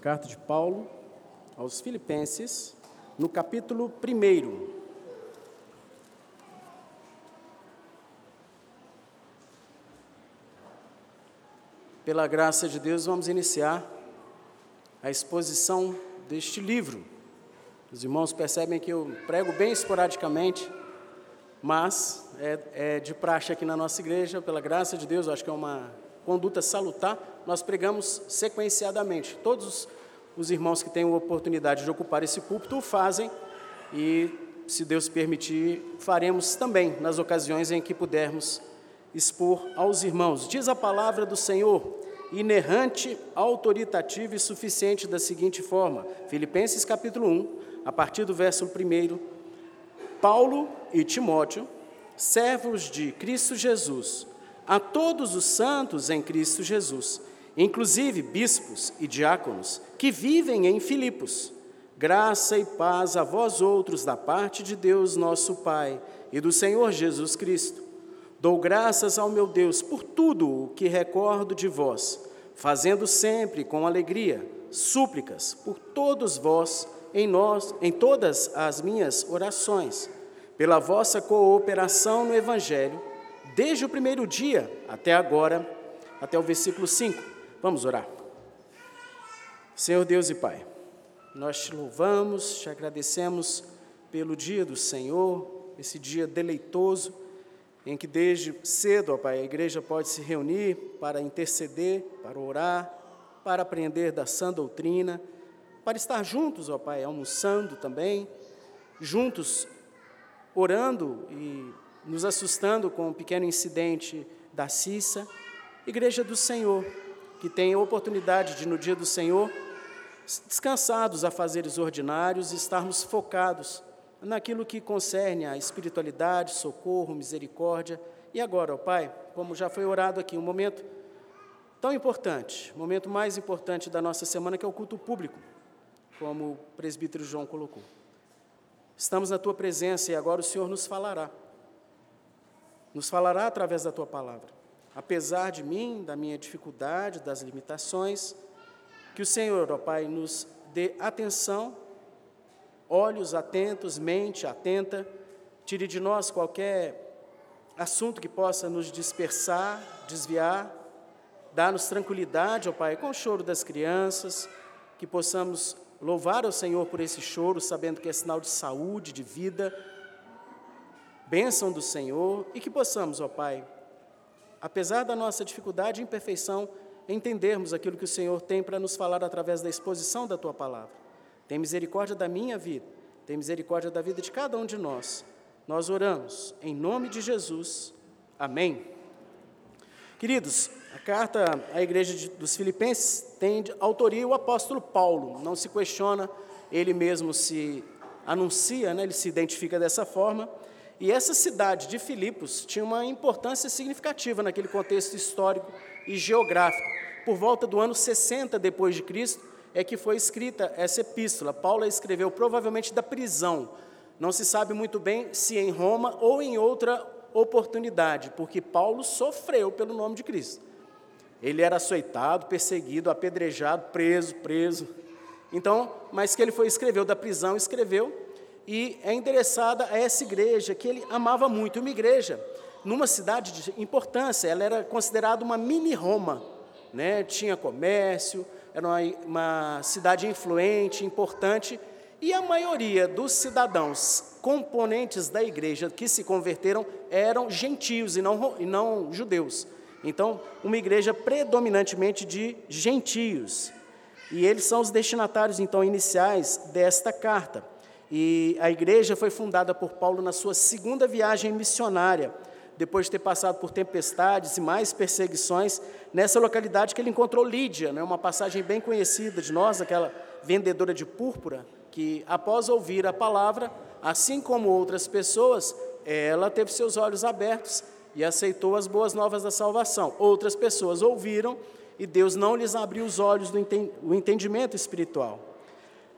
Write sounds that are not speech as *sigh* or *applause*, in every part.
Carta de Paulo aos Filipenses, no capítulo 1. Pela graça de Deus, vamos iniciar a exposição deste livro. Os irmãos percebem que eu prego bem esporadicamente, mas é, é de praxe aqui na nossa igreja, pela graça de Deus, acho que é uma conduta salutar, nós pregamos sequenciadamente. Todos os irmãos que têm a oportunidade de ocupar esse púlpito o fazem e, se Deus permitir, faremos também nas ocasiões em que pudermos expor aos irmãos. Diz a palavra do Senhor, inerrante, autoritativa e suficiente da seguinte forma: Filipenses capítulo 1, a partir do verso 1. Paulo e Timóteo, servos de Cristo Jesus, a todos os santos em Cristo Jesus, inclusive bispos e diáconos, que vivem em Filipos. Graça e paz a vós outros da parte de Deus, nosso Pai, e do Senhor Jesus Cristo. Dou graças ao meu Deus por tudo o que recordo de vós, fazendo sempre com alegria súplicas por todos vós em nós, em todas as minhas orações, pela vossa cooperação no evangelho desde o primeiro dia até agora, até o versículo 5. Vamos orar. Senhor Deus e Pai, nós te louvamos, te agradecemos pelo dia do Senhor, esse dia deleitoso, em que desde cedo, ó Pai, a igreja pode se reunir para interceder, para orar, para aprender da sã doutrina, para estar juntos, ó Pai, almoçando também, juntos orando e nos assustando com um pequeno incidente da Cissa, Igreja do Senhor, que tem a oportunidade de, no dia do Senhor, descansados a fazeres ordinários e estarmos focados naquilo que concerne a espiritualidade, socorro, misericórdia. E agora, ó Pai, como já foi orado aqui, um momento tão importante, o momento mais importante da nossa semana, que é o culto público, como o presbítero João colocou. Estamos na tua presença e agora o Senhor nos falará nos falará através da tua palavra. Apesar de mim, da minha dificuldade, das limitações, que o Senhor, ó Pai, nos dê atenção, olhos atentos, mente atenta, tire de nós qualquer assunto que possa nos dispersar, desviar, dá-nos tranquilidade, ó Pai, com o choro das crianças, que possamos louvar ao Senhor por esse choro, sabendo que é sinal de saúde, de vida, bênção do Senhor e que possamos, ó Pai, apesar da nossa dificuldade e imperfeição, entendermos aquilo que o Senhor tem para nos falar através da exposição da tua palavra. Tem misericórdia da minha vida, tem misericórdia da vida de cada um de nós. Nós oramos em nome de Jesus. Amém. Queridos, a carta à igreja dos Filipenses tem de autoria o apóstolo Paulo. Não se questiona, ele mesmo se anuncia, né, ele se identifica dessa forma. E essa cidade de Filipos tinha uma importância significativa naquele contexto histórico e geográfico. Por volta do ano 60 depois de Cristo é que foi escrita essa epístola. Paulo escreveu provavelmente da prisão. Não se sabe muito bem se em Roma ou em outra oportunidade, porque Paulo sofreu pelo nome de Cristo. Ele era açoitado, perseguido, apedrejado, preso, preso. Então, mas que ele foi escreveu da prisão, escreveu e é endereçada a essa igreja que ele amava muito, uma igreja numa cidade de importância, ela era considerada uma mini Roma, né? tinha comércio, era uma, uma cidade influente, importante, e a maioria dos cidadãos componentes da igreja que se converteram eram gentios e não, e não judeus. Então, uma igreja predominantemente de gentios. E eles são os destinatários, então, iniciais desta carta. E a igreja foi fundada por Paulo na sua segunda viagem missionária, depois de ter passado por tempestades e mais perseguições, nessa localidade que ele encontrou Lídia, né, uma passagem bem conhecida de nós, aquela vendedora de púrpura, que após ouvir a palavra, assim como outras pessoas, ela teve seus olhos abertos e aceitou as boas novas da salvação. Outras pessoas ouviram e Deus não lhes abriu os olhos do entendimento espiritual.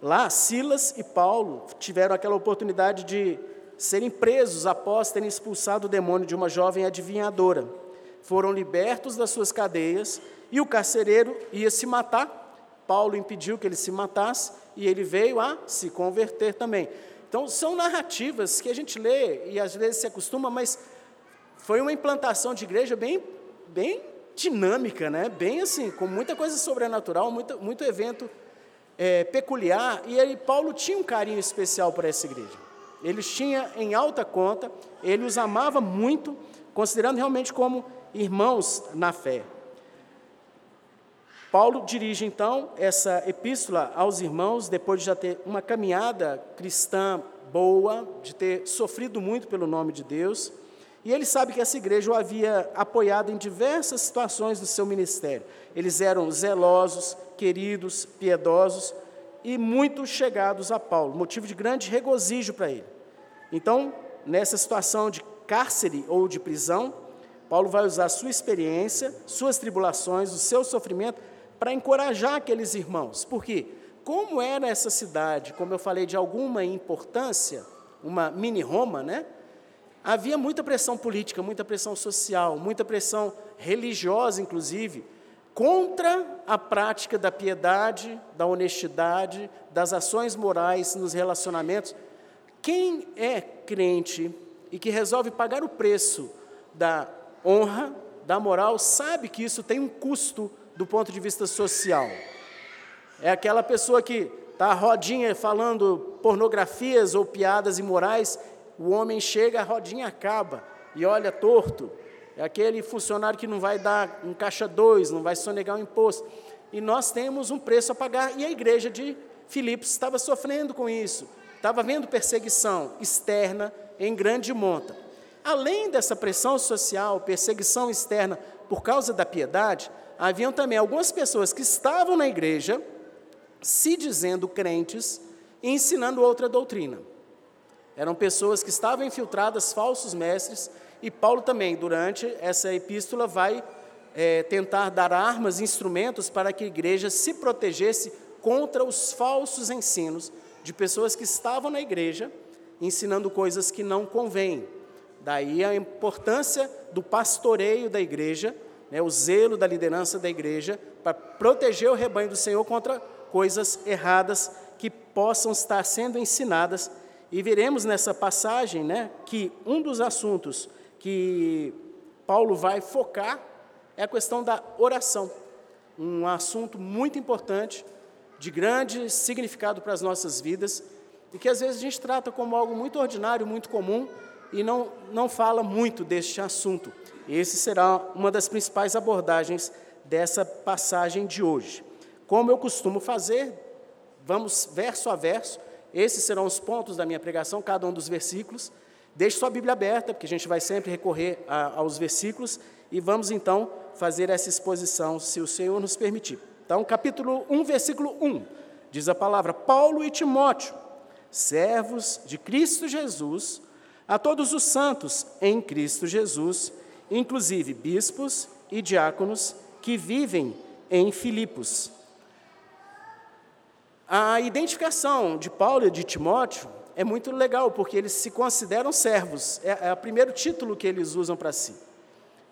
Lá, Silas e Paulo tiveram aquela oportunidade de serem presos após terem expulsado o demônio de uma jovem adivinhadora. Foram libertos das suas cadeias e o carcereiro ia se matar Paulo impediu que ele se matasse e ele veio a se converter também. Então, são narrativas que a gente lê e às vezes se acostuma, mas foi uma implantação de igreja bem, bem dinâmica, né? bem assim, com muita coisa sobrenatural, muito, muito evento é, peculiar. E Paulo tinha um carinho especial para essa igreja. Ele tinha em alta conta, ele os amava muito, considerando realmente como irmãos na fé. Paulo dirige então essa epístola aos irmãos, depois de já ter uma caminhada cristã boa, de ter sofrido muito pelo nome de Deus, e ele sabe que essa igreja o havia apoiado em diversas situações do seu ministério. Eles eram zelosos, queridos, piedosos e muito chegados a Paulo, motivo de grande regozijo para ele. Então, nessa situação de cárcere ou de prisão, Paulo vai usar sua experiência, suas tribulações, o seu sofrimento para encorajar aqueles irmãos. Porque, como era essa cidade, como eu falei, de alguma importância, uma mini Roma, né? Havia muita pressão política, muita pressão social, muita pressão religiosa, inclusive, contra a prática da piedade, da honestidade, das ações morais nos relacionamentos. Quem é crente e que resolve pagar o preço da honra, da moral, sabe que isso tem um custo do ponto de vista social. É aquela pessoa que está rodinha falando pornografias ou piadas imorais, o homem chega, a rodinha acaba e olha torto. É aquele funcionário que não vai dar um caixa dois, não vai sonegar um imposto. E nós temos um preço a pagar, e a igreja de Filipos estava sofrendo com isso, estava vendo perseguição externa em grande monta. Além dessa pressão social, perseguição externa por causa da piedade, haviam também algumas pessoas que estavam na igreja, se dizendo crentes, e ensinando outra doutrina. Eram pessoas que estavam infiltradas, falsos mestres, e Paulo também, durante essa epístola, vai é, tentar dar armas, instrumentos para que a igreja se protegesse contra os falsos ensinos de pessoas que estavam na igreja ensinando coisas que não convêm. Daí a importância do pastoreio da igreja né, o zelo da liderança da igreja para proteger o rebanho do Senhor contra coisas erradas que possam estar sendo ensinadas. E veremos nessa passagem né, que um dos assuntos que Paulo vai focar é a questão da oração, um assunto muito importante, de grande significado para as nossas vidas, e que às vezes a gente trata como algo muito ordinário, muito comum, e não, não fala muito deste assunto. Esse será uma das principais abordagens dessa passagem de hoje. Como eu costumo fazer, vamos verso a verso, esses serão os pontos da minha pregação, cada um dos versículos. Deixe sua Bíblia aberta, porque a gente vai sempre recorrer a, aos versículos, e vamos então fazer essa exposição, se o Senhor nos permitir. Então, capítulo 1, versículo 1, diz a palavra: Paulo e Timóteo, servos de Cristo Jesus, a todos os santos em Cristo Jesus, inclusive bispos e diáconos que vivem em Filipos. A identificação de Paulo e de Timóteo é muito legal, porque eles se consideram servos, é, é o primeiro título que eles usam para si.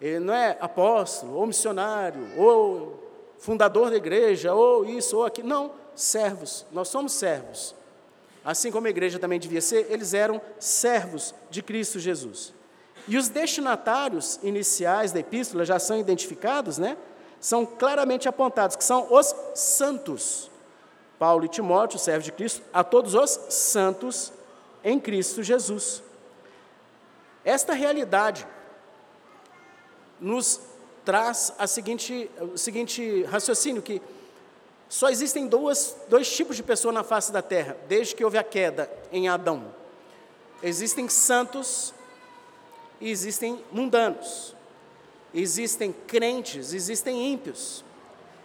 Ele não é apóstolo, ou missionário, ou fundador da igreja, ou isso, ou aquilo. Não, servos, nós somos servos. Assim como a igreja também devia ser, eles eram servos de Cristo Jesus. E os destinatários iniciais da epístola já são identificados, né? São claramente apontados, que são os santos. Paulo e Timóteo, servos de Cristo, a todos os santos em Cristo Jesus. Esta realidade nos traz a seguinte, o seguinte raciocínio, que só existem duas, dois tipos de pessoa na face da terra, desde que houve a queda em Adão. Existem santos e existem mundanos. Existem crentes, existem ímpios.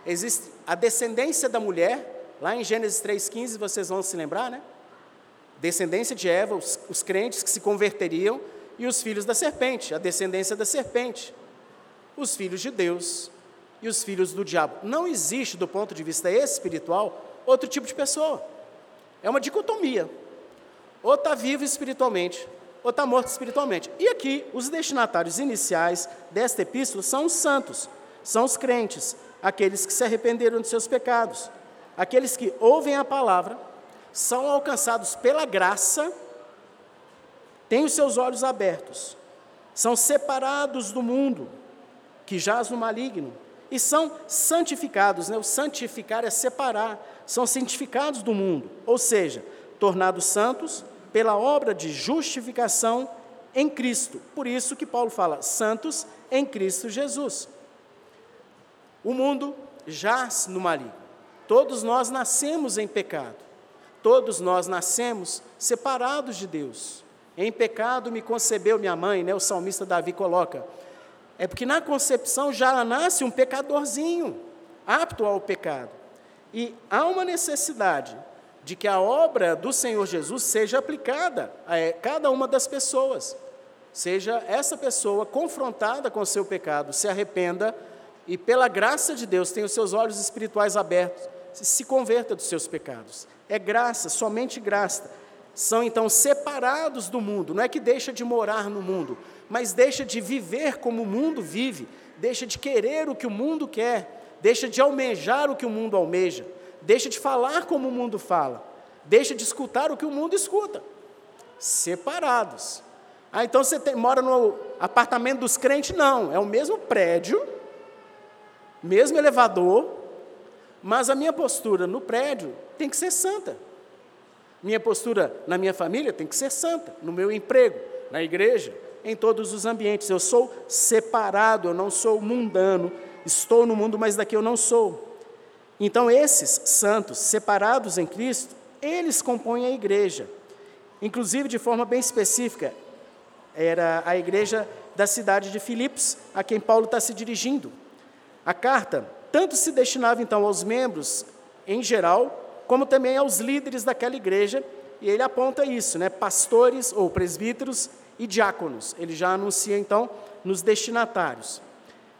Existe a descendência da mulher, lá em Gênesis 3,15, vocês vão se lembrar, né? Descendência de Eva, os, os crentes que se converteriam, e os filhos da serpente, a descendência da serpente. Os filhos de Deus e os filhos do diabo. Não existe, do ponto de vista espiritual, outro tipo de pessoa. É uma dicotomia. Ou está vivo espiritualmente, ou está morto espiritualmente. E aqui, os destinatários iniciais desta epístola são os santos, são os crentes, aqueles que se arrependeram de seus pecados. Aqueles que ouvem a palavra, são alcançados pela graça, têm os seus olhos abertos, são separados do mundo que jaz no maligno e são santificados. Né? O santificar é separar, são santificados do mundo, ou seja, tornados santos pela obra de justificação em Cristo. Por isso que Paulo fala, santos em Cristo Jesus. O mundo jaz no maligno. Todos nós nascemos em pecado. Todos nós nascemos separados de Deus. Em pecado me concebeu minha mãe, né? O salmista Davi coloca. É porque na concepção já nasce um pecadorzinho, apto ao pecado. E há uma necessidade de que a obra do Senhor Jesus seja aplicada a é, cada uma das pessoas. Seja essa pessoa confrontada com o seu pecado, se arrependa e, pela graça de Deus, tenha os seus olhos espirituais abertos, se converta dos seus pecados. É graça, somente graça. São então separados do mundo, não é que deixa de morar no mundo, mas deixa de viver como o mundo vive, deixa de querer o que o mundo quer, deixa de almejar o que o mundo almeja, deixa de falar como o mundo fala, deixa de escutar o que o mundo escuta. Separados. Ah, então você tem, mora no apartamento dos crentes? Não, é o mesmo prédio, mesmo elevador, mas a minha postura no prédio tem que ser santa. Minha postura na minha família tem que ser santa, no meu emprego, na igreja, em todos os ambientes. Eu sou separado, eu não sou mundano, estou no mundo, mas daqui eu não sou. Então, esses santos, separados em Cristo, eles compõem a igreja. Inclusive, de forma bem específica, era a igreja da cidade de Filipos, a quem Paulo está se dirigindo. A carta tanto se destinava então aos membros em geral, como também aos líderes daquela igreja, e ele aponta isso, né? Pastores ou presbíteros e diáconos. Ele já anuncia então nos destinatários.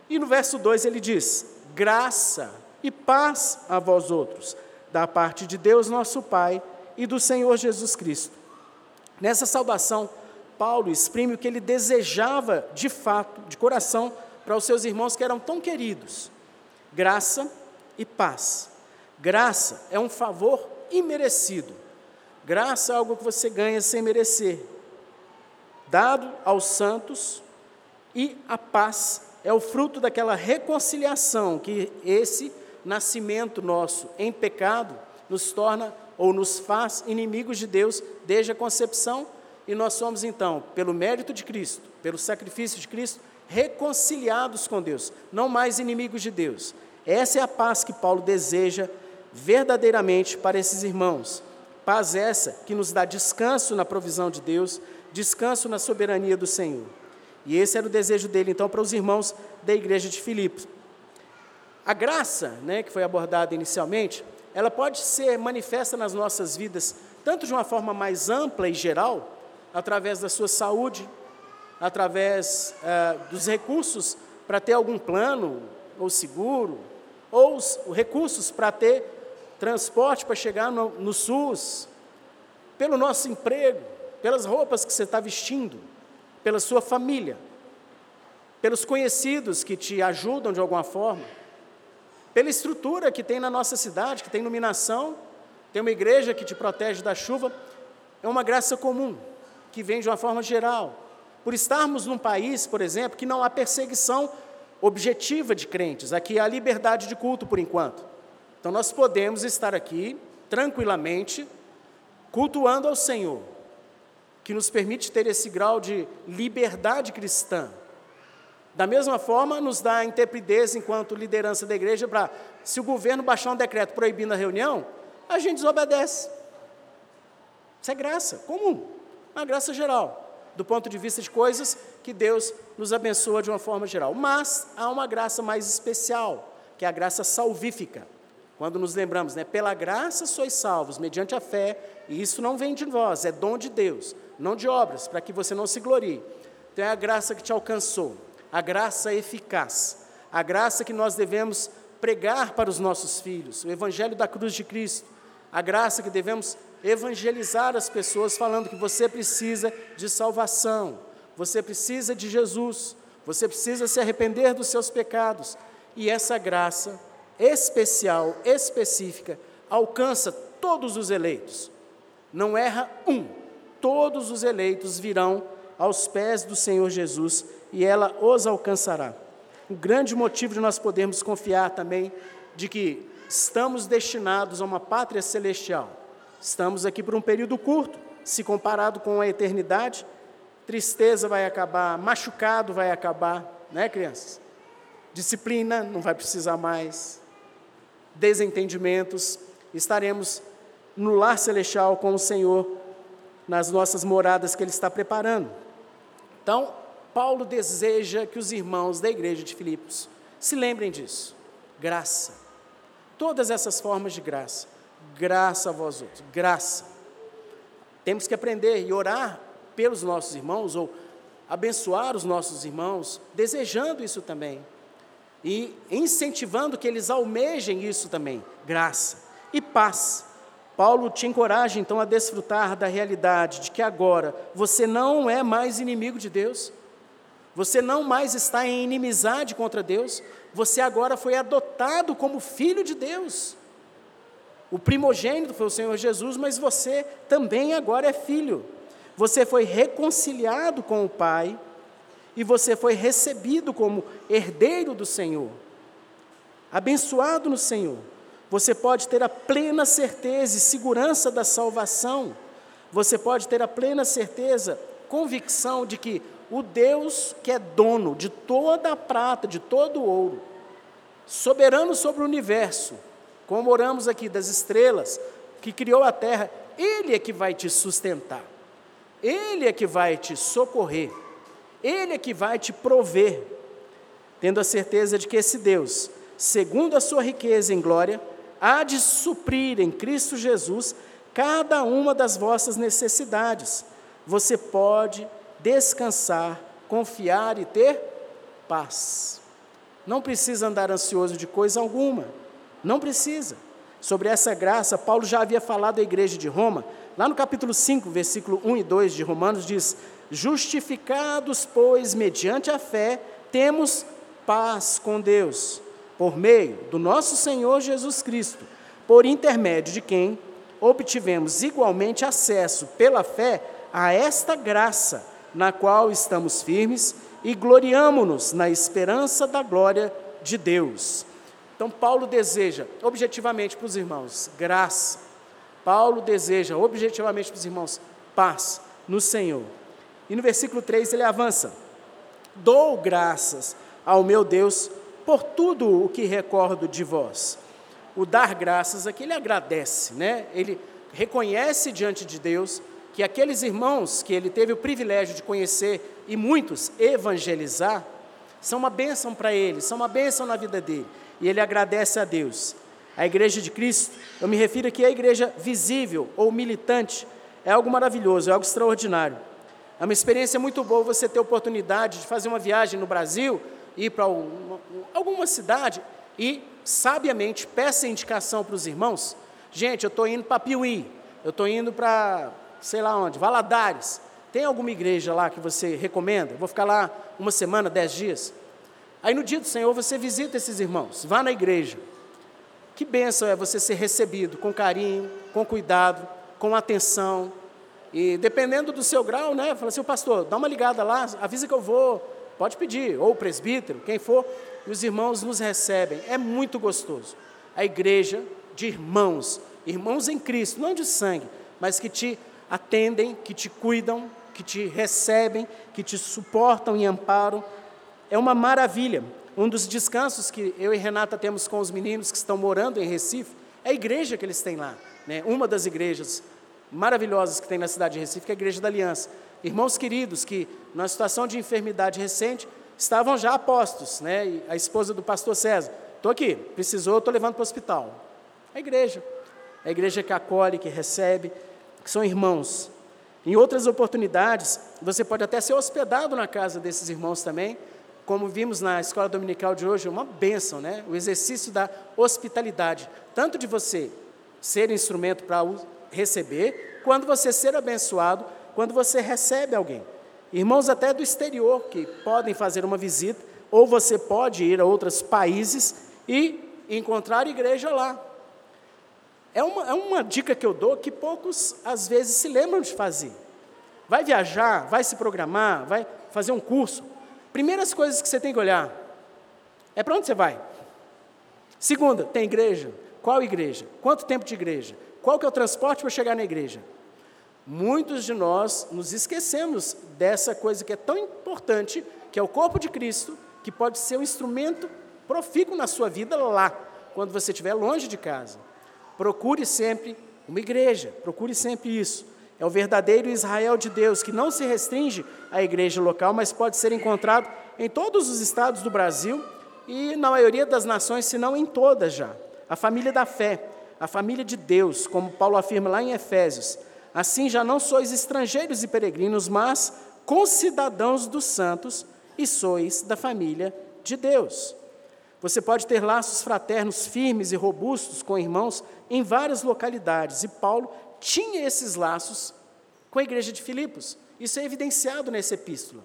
E no verso 2 ele diz: graça e paz a vós outros, da parte de Deus nosso Pai e do Senhor Jesus Cristo. Nessa saudação, Paulo exprime o que ele desejava de fato, de coração, para os seus irmãos que eram tão queridos: graça e paz. Graça é um favor imerecido. Graça é algo que você ganha sem merecer, dado aos santos, e a paz é o fruto daquela reconciliação que esse nascimento nosso em pecado nos torna ou nos faz inimigos de Deus desde a concepção, e nós somos então, pelo mérito de Cristo, pelo sacrifício de Cristo, reconciliados com Deus, não mais inimigos de Deus. Essa é a paz que Paulo deseja verdadeiramente para esses irmãos. Paz essa que nos dá descanso na provisão de Deus, descanso na soberania do Senhor. E esse era o desejo dele, então, para os irmãos da igreja de Filipos. A graça, né, que foi abordada inicialmente, ela pode ser manifesta nas nossas vidas, tanto de uma forma mais ampla e geral, através da sua saúde, através uh, dos recursos para ter algum plano ou seguro, ou os recursos para ter transporte para chegar no, no SUS, pelo nosso emprego, pelas roupas que você está vestindo, pela sua família, pelos conhecidos que te ajudam de alguma forma, pela estrutura que tem na nossa cidade, que tem iluminação, tem uma igreja que te protege da chuva, é uma graça comum, que vem de uma forma geral. Por estarmos num país, por exemplo, que não há perseguição objetiva de crentes, aqui há liberdade de culto por enquanto. Então nós podemos estar aqui tranquilamente cultuando ao Senhor, que nos permite ter esse grau de liberdade cristã. Da mesma forma, nos dá a intrepidez enquanto liderança da igreja para, se o governo baixar um decreto proibindo a reunião, a gente desobedece. Isso é graça comum, uma graça geral, do ponto de vista de coisas que Deus nos abençoa de uma forma geral. Mas há uma graça mais especial, que é a graça salvífica. Quando nos lembramos, né, pela graça sois salvos, mediante a fé, e isso não vem de nós, é dom de Deus, não de obras, para que você não se glorie. Então é a graça que te alcançou, a graça eficaz, a graça que nós devemos pregar para os nossos filhos, o evangelho da cruz de Cristo, a graça que devemos evangelizar as pessoas falando que você precisa de salvação, você precisa de Jesus, você precisa se arrepender dos seus pecados, e essa graça especial, específica, alcança todos os eleitos. Não erra um. Todos os eleitos virão aos pés do Senhor Jesus e ela os alcançará. O grande motivo de nós podermos confiar também de que estamos destinados a uma pátria celestial. Estamos aqui por um período curto, se comparado com a eternidade, tristeza vai acabar, machucado vai acabar, né, crianças? Disciplina não vai precisar mais, desentendimentos, estaremos no lar celestial com o Senhor, nas nossas moradas que Ele está preparando. Então, Paulo deseja que os irmãos da igreja de Filipos se lembrem disso. Graça. Todas essas formas de graça. Graça a vós outros. Graça. Temos que aprender e orar pelos nossos irmãos, ou abençoar os nossos irmãos, desejando isso também. E incentivando que eles almejem isso também. Graça. E paz. Paulo te encoraja então a desfrutar da realidade de que agora você não é mais inimigo de Deus, você não mais está em inimizade contra Deus, você agora foi adotado como filho de Deus. O primogênito foi o Senhor Jesus, mas você também agora é filho. Você foi reconciliado com o Pai e você foi recebido como herdeiro do Senhor, abençoado no Senhor. Você pode ter a plena certeza e segurança da salvação. Você pode ter a plena certeza, convicção de que o Deus que é dono de toda a prata, de todo o ouro, soberano sobre o universo, como oramos aqui das estrelas, que criou a terra, Ele é que vai te sustentar, Ele é que vai te socorrer, Ele é que vai te prover, tendo a certeza de que esse Deus, segundo a sua riqueza em glória, há de suprir em Cristo Jesus cada uma das vossas necessidades. Você pode descansar, confiar e ter paz. Não precisa andar ansioso de coisa alguma. Não precisa. Sobre essa graça, Paulo já havia falado à igreja de Roma, lá no capítulo 5, versículo 1 e 2 de Romanos, diz: Justificados, pois, mediante a fé, temos paz com Deus, por meio do nosso Senhor Jesus Cristo, por intermédio de quem obtivemos igualmente acesso pela fé a esta graça na qual estamos firmes e gloriamo-nos na esperança da glória de Deus. Então, Paulo deseja, objetivamente para os irmãos, graça. Paulo deseja, objetivamente para os irmãos, paz no Senhor. E no versículo 3 ele avança: Dou graças ao meu Deus por tudo o que recordo de vós. O dar graças aqui ele agradece, né? Ele reconhece diante de Deus que aqueles irmãos que ele teve o privilégio de conhecer e muitos evangelizar, são uma bênção para ele, são uma bênção na vida dele. E ele agradece a Deus. A igreja de Cristo, eu me refiro aqui à igreja visível ou militante, é algo maravilhoso, é algo extraordinário. É uma experiência muito boa você ter a oportunidade de fazer uma viagem no Brasil, ir para alguma cidade e, sabiamente, peça indicação para os irmãos. Gente, eu estou indo para Piuí, eu estou indo para sei lá onde, Valadares. Tem alguma igreja lá que você recomenda? Vou ficar lá uma semana, dez dias. Aí no dia do Senhor você visita esses irmãos, vá na igreja. Que bênção é você ser recebido com carinho, com cuidado, com atenção. E dependendo do seu grau, né? Fala assim, pastor, dá uma ligada lá, avisa que eu vou, pode pedir, ou o presbítero, quem for, e os irmãos nos recebem. É muito gostoso. A igreja de irmãos, irmãos em Cristo, não de sangue, mas que te atendem, que te cuidam, que te recebem, que te suportam e amparam. É uma maravilha. Um dos descansos que eu e Renata temos com os meninos que estão morando em Recife é a igreja que eles têm lá. Né? Uma das igrejas maravilhosas que tem na cidade de Recife, que é a Igreja da Aliança. Irmãos queridos que, numa situação de enfermidade recente, estavam já apostos. Né? E a esposa do pastor César, estou aqui, precisou, estou levando para o hospital. A igreja. A igreja que acolhe, que recebe, que são irmãos. Em outras oportunidades, você pode até ser hospedado na casa desses irmãos também, como vimos na escola dominical de hoje, uma bênção, né? O exercício da hospitalidade, tanto de você ser instrumento para receber, quando você ser abençoado, quando você recebe alguém. Irmãos até do exterior que podem fazer uma visita, ou você pode ir a outros países e encontrar igreja lá. é uma, é uma dica que eu dou que poucos, às vezes, se lembram de fazer. Vai viajar, vai se programar, vai fazer um curso. Primeiras coisas que você tem que olhar é para onde você vai. Segunda, tem igreja? Qual igreja? Quanto tempo de igreja? Qual que é o transporte para chegar na igreja? Muitos de nós nos esquecemos dessa coisa que é tão importante, que é o corpo de Cristo, que pode ser um instrumento profícuo na sua vida lá, quando você estiver longe de casa. Procure sempre uma igreja, procure sempre isso. É o verdadeiro Israel de Deus, que não se restringe à igreja local, mas pode ser encontrado em todos os estados do Brasil e na maioria das nações, se não em todas já. A família da fé, a família de Deus, como Paulo afirma lá em Efésios. Assim já não sois estrangeiros e peregrinos, mas concidadãos dos santos e sois da família de Deus. Você pode ter laços fraternos firmes e robustos com irmãos em várias localidades, e Paulo tinha esses laços com a igreja de Filipos. Isso é evidenciado nessa epístola.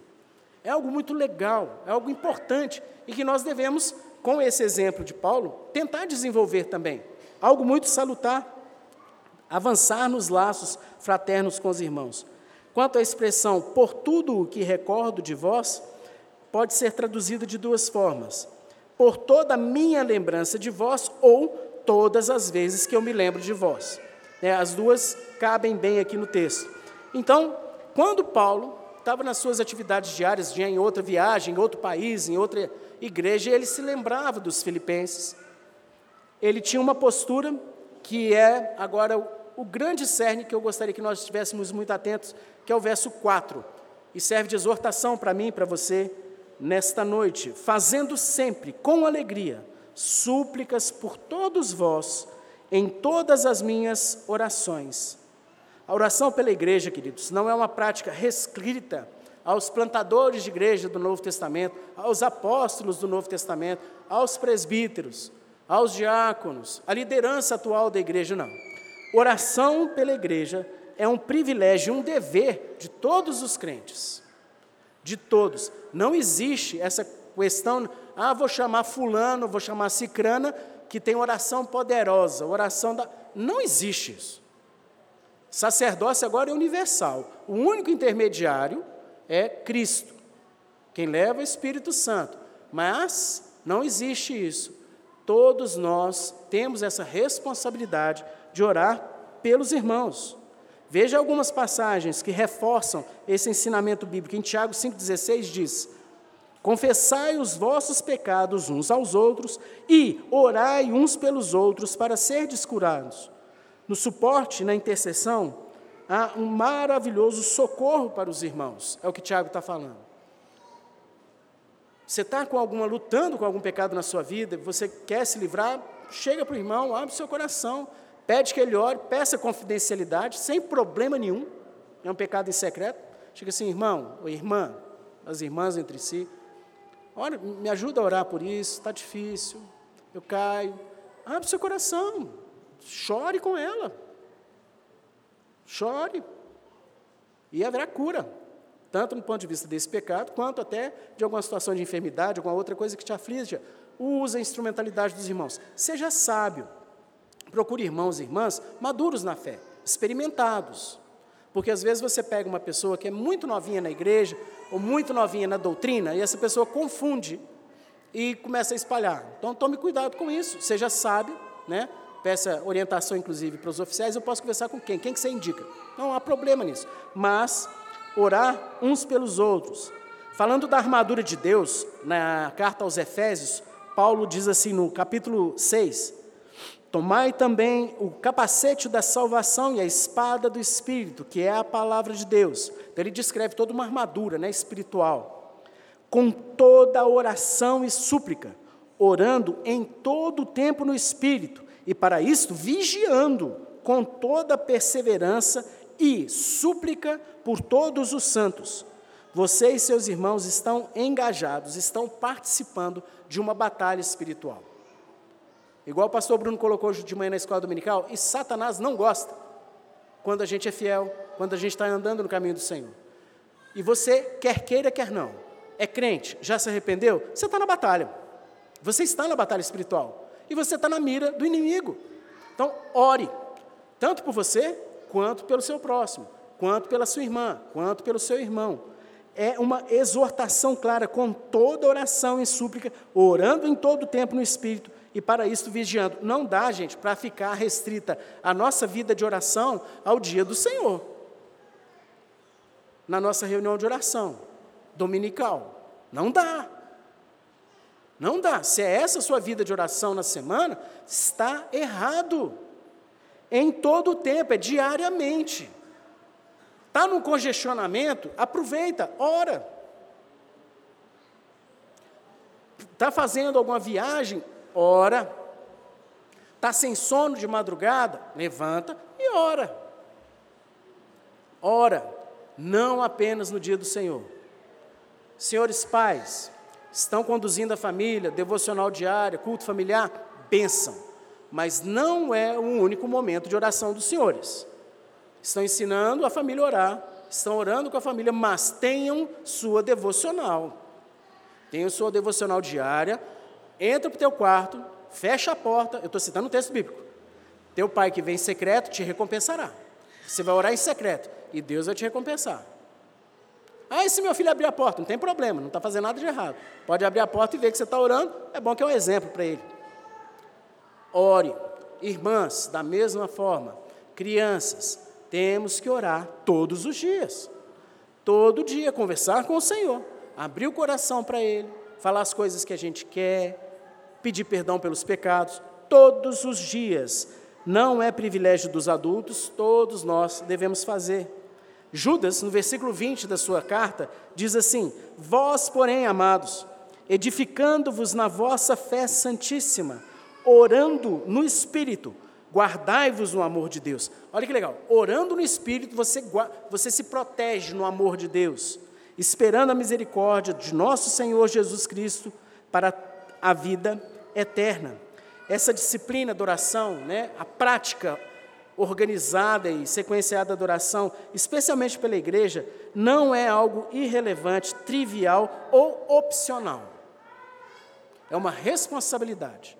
É algo muito legal, é algo importante e que nós devemos, com esse exemplo de Paulo, tentar desenvolver também. Algo muito salutar, avançar nos laços fraternos com os irmãos. Quanto à expressão por tudo o que recordo de vós, pode ser traduzida de duas formas por toda a minha lembrança de vós, ou todas as vezes que eu me lembro de vós. É, as duas cabem bem aqui no texto. Então, quando Paulo estava nas suas atividades diárias, em outra viagem, em outro país, em outra igreja, ele se lembrava dos filipenses. Ele tinha uma postura que é agora o grande cerne que eu gostaria que nós estivéssemos muito atentos, que é o verso 4. E serve de exortação para mim e para você nesta noite, fazendo sempre com alegria súplicas por todos vós em todas as minhas orações. A oração pela igreja, queridos, não é uma prática restrita aos plantadores de igreja do Novo Testamento, aos apóstolos do Novo Testamento, aos presbíteros, aos diáconos, à liderança atual da igreja, não. Oração pela igreja é um privilégio, um dever de todos os crentes de todos. Não existe essa questão, ah, vou chamar fulano, vou chamar cicrana, que tem oração poderosa, oração da... Não existe isso. Sacerdócio agora é universal. O único intermediário é Cristo, quem leva o Espírito Santo. Mas não existe isso. Todos nós temos essa responsabilidade de orar pelos irmãos. Veja algumas passagens que reforçam esse ensinamento bíblico. Em Tiago 5,16 diz: Confessai os vossos pecados uns aos outros e orai uns pelos outros para serdes curados. No suporte, na intercessão, há um maravilhoso socorro para os irmãos. É o que Tiago está falando. Você está com alguma lutando com algum pecado na sua vida, você quer se livrar, chega para o irmão, abre o seu coração, Pede que ele ore, peça confidencialidade, sem problema nenhum. É um pecado em secreto. Chega assim, irmão ou irmã, as irmãs entre si. Olha, me ajuda a orar por isso, está difícil, eu caio. Abre seu coração, chore com ela. Chore. E haverá cura, tanto no ponto de vista desse pecado, quanto até de alguma situação de enfermidade, alguma outra coisa que te aflige. Usa a instrumentalidade dos irmãos. Seja sábio. Procure irmãos e irmãs maduros na fé, experimentados. Porque às vezes você pega uma pessoa que é muito novinha na igreja, ou muito novinha na doutrina, e essa pessoa confunde e começa a espalhar. Então tome cuidado com isso, seja sábio, né? peça orientação inclusive para os oficiais, eu posso conversar com quem? Quem que você indica? Não há problema nisso. Mas orar uns pelos outros. Falando da armadura de Deus, na carta aos Efésios, Paulo diz assim no capítulo 6, Tomai também o capacete da salvação e a espada do Espírito, que é a palavra de Deus. Então, ele descreve toda uma armadura né, espiritual. Com toda oração e súplica, orando em todo o tempo no Espírito, e para isto vigiando com toda perseverança e súplica por todos os santos. Você e seus irmãos estão engajados, estão participando de uma batalha espiritual. Igual o pastor Bruno colocou hoje de manhã na escola dominical, e Satanás não gosta quando a gente é fiel, quando a gente está andando no caminho do Senhor. E você, quer queira, quer não, é crente, já se arrependeu, você está na batalha. Você está na batalha espiritual. E você está na mira do inimigo. Então, ore, tanto por você, quanto pelo seu próximo, quanto pela sua irmã, quanto pelo seu irmão. É uma exortação clara, com toda oração e súplica, orando em todo o tempo no Espírito, e para isso vigiando. Não dá, gente, para ficar restrita a nossa vida de oração ao dia do Senhor. Na nossa reunião de oração dominical. Não dá. Não dá. Se é essa a sua vida de oração na semana, está errado. Em todo o tempo, é diariamente. Está no congestionamento? Aproveita, ora. Está fazendo alguma viagem? Ora. Está sem sono de madrugada? Levanta e ora. Ora, não apenas no dia do Senhor. Senhores pais, estão conduzindo a família, devocional diária, culto familiar? Bênção. Mas não é o único momento de oração dos senhores. Estão ensinando a família a orar, estão orando com a família, mas tenham sua devocional. Tenham sua devocional diária, entra para o teu quarto, fecha a porta, eu estou citando um texto bíblico. Teu pai que vem em secreto te recompensará. Você vai orar em secreto e Deus vai te recompensar. Ah, e se meu filho abrir a porta? Não tem problema, não está fazendo nada de errado. Pode abrir a porta e ver que você está orando, é bom que é um exemplo para ele. Ore. Irmãs, da mesma forma, crianças, temos que orar todos os dias. Todo dia, conversar com o Senhor, abrir o coração para Ele, falar as coisas que a gente quer, pedir perdão pelos pecados, todos os dias. Não é privilégio dos adultos, todos nós devemos fazer. Judas, no versículo 20 da sua carta, diz assim: Vós, porém, amados, edificando-vos na vossa fé santíssima, orando no Espírito, guardai-vos no amor de Deus. Olha que legal, orando no Espírito, você, você se protege no amor de Deus, esperando a misericórdia de nosso Senhor Jesus Cristo para a vida eterna. Essa disciplina da oração, né, a prática organizada e sequenciada da oração, especialmente pela igreja, não é algo irrelevante, trivial ou opcional. É uma responsabilidade.